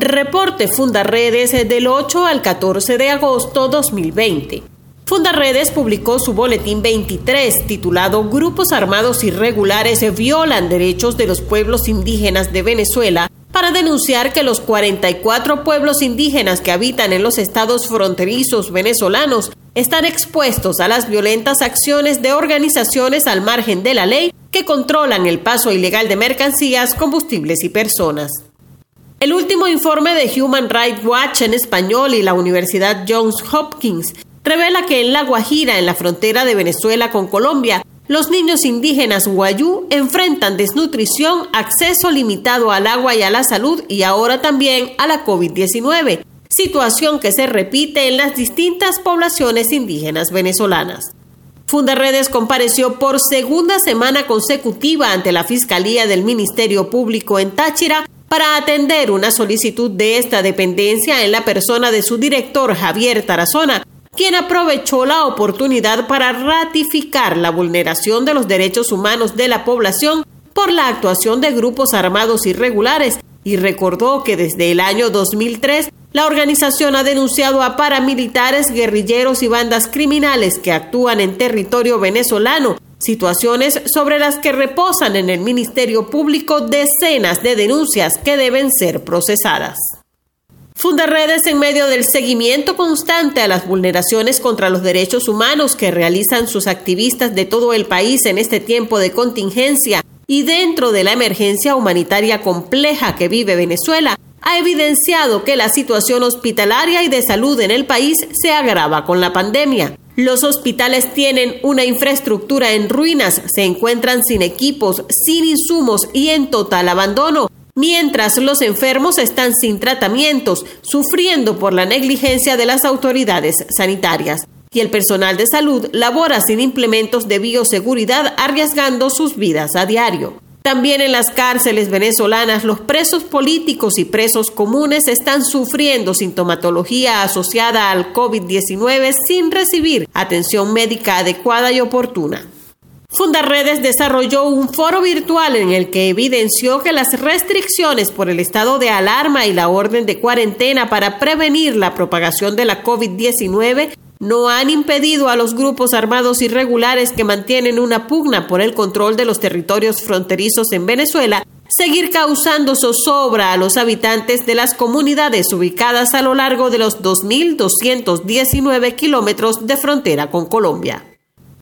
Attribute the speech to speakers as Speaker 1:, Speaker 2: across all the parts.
Speaker 1: Reporte Fundaredes del 8 al 14 de agosto 2020. Fundaredes publicó su boletín 23 titulado Grupos armados irregulares violan derechos de los pueblos indígenas de Venezuela para denunciar que los 44 pueblos indígenas que habitan en los estados fronterizos venezolanos están expuestos a las violentas acciones de organizaciones al margen de la ley que controlan el paso ilegal de mercancías, combustibles y personas. El último informe de Human Rights Watch en español y la Universidad Johns Hopkins revela que en La Guajira, en la frontera de Venezuela con Colombia, los niños indígenas guayú enfrentan desnutrición, acceso limitado al agua y a la salud y ahora también a la COVID-19, situación que se repite en las distintas poblaciones indígenas venezolanas. Fundaredes compareció por segunda semana consecutiva ante la Fiscalía del Ministerio Público en Táchira para atender una solicitud de esta dependencia en la persona de su director Javier Tarazona, quien aprovechó la oportunidad para ratificar la vulneración de los derechos humanos de la población por la actuación de grupos armados irregulares y recordó que desde el año 2003 la organización ha denunciado a paramilitares, guerrilleros y bandas criminales que actúan en territorio venezolano situaciones sobre las que reposan en el Ministerio Público decenas de denuncias que deben ser procesadas. Fundaredes en medio del seguimiento constante a las vulneraciones contra los derechos humanos que realizan sus activistas de todo el país en este tiempo de contingencia y dentro de la emergencia humanitaria compleja que vive Venezuela, ha evidenciado que la situación hospitalaria y de salud en el país se agrava con la pandemia. Los hospitales tienen una infraestructura en ruinas, se encuentran sin equipos, sin insumos y en total abandono, mientras los enfermos están sin tratamientos, sufriendo por la negligencia de las autoridades sanitarias. Y el personal de salud labora sin implementos de bioseguridad, arriesgando sus vidas a diario. También en las cárceles venezolanas los presos políticos y presos comunes están sufriendo sintomatología asociada al COVID-19 sin recibir atención médica adecuada y oportuna. Fundaredes desarrolló un foro virtual en el que evidenció que las restricciones por el estado de alarma y la orden de cuarentena para prevenir la propagación de la COVID-19 no han impedido a los grupos armados irregulares que mantienen una pugna por el control de los territorios fronterizos en Venezuela seguir causando zozobra a los habitantes de las comunidades ubicadas a lo largo de los 2.219 kilómetros de frontera con Colombia.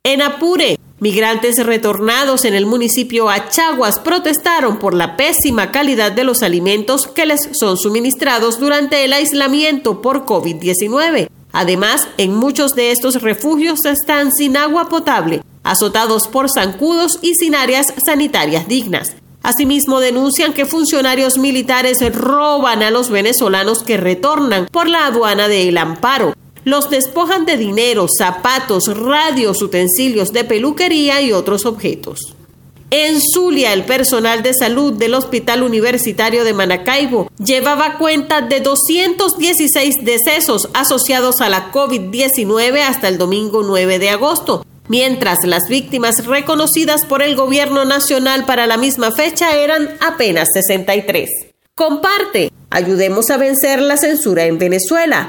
Speaker 1: En Apure, migrantes retornados en el municipio Achaguas protestaron por la pésima calidad de los alimentos que les son suministrados durante el aislamiento por COVID-19 Además, en muchos de estos refugios están sin agua potable, azotados por zancudos y sin áreas sanitarias dignas. Asimismo, denuncian que funcionarios militares roban a los venezolanos que retornan por la aduana de El Amparo. Los despojan de dinero, zapatos, radios, utensilios de peluquería y otros objetos. En Zulia, el personal de salud del Hospital Universitario de Maracaibo llevaba cuenta de 216 decesos asociados a la COVID-19 hasta el domingo 9 de agosto, mientras las víctimas reconocidas por el gobierno nacional para la misma fecha eran apenas 63. Comparte, ayudemos a vencer la censura en Venezuela.